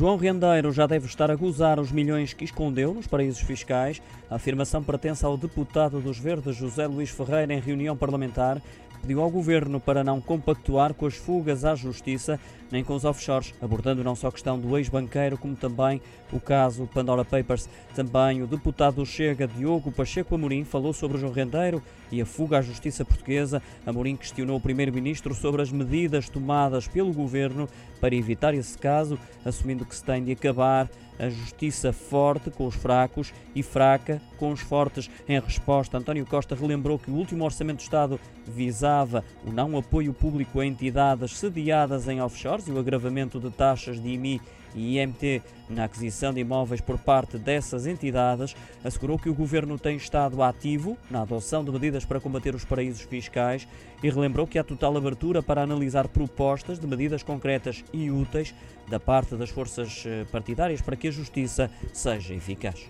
João Rendeiro já deve estar a gozar os milhões que escondeu nos paraísos fiscais. A afirmação pertence ao deputado dos Verdes, José Luís Ferreira, em reunião parlamentar pediu ao governo para não compactuar com as fugas à justiça nem com os offshores, abordando não só a questão do ex-banqueiro, como também o caso Pandora Papers. Também o deputado do Chega, Diogo Pacheco Amorim, falou sobre o João Rendeiro e a fuga à justiça portuguesa. Amorim questionou o primeiro-ministro sobre as medidas tomadas pelo governo para evitar esse caso, assumindo que se tem de acabar a justiça forte com os fracos e fraca com os fortes. Em resposta, António Costa relembrou que o último Orçamento do Estado visava o não apoio público a entidades sediadas em offshores e o agravamento de taxas de IMI e IMT na aquisição de imóveis por parte dessas entidades, assegurou que o governo tem estado ativo na adoção de medidas para combater os paraísos fiscais e relembrou que há total abertura para analisar propostas de medidas concretas e úteis da parte das forças eh, partidárias para que a justiça seja eficaz.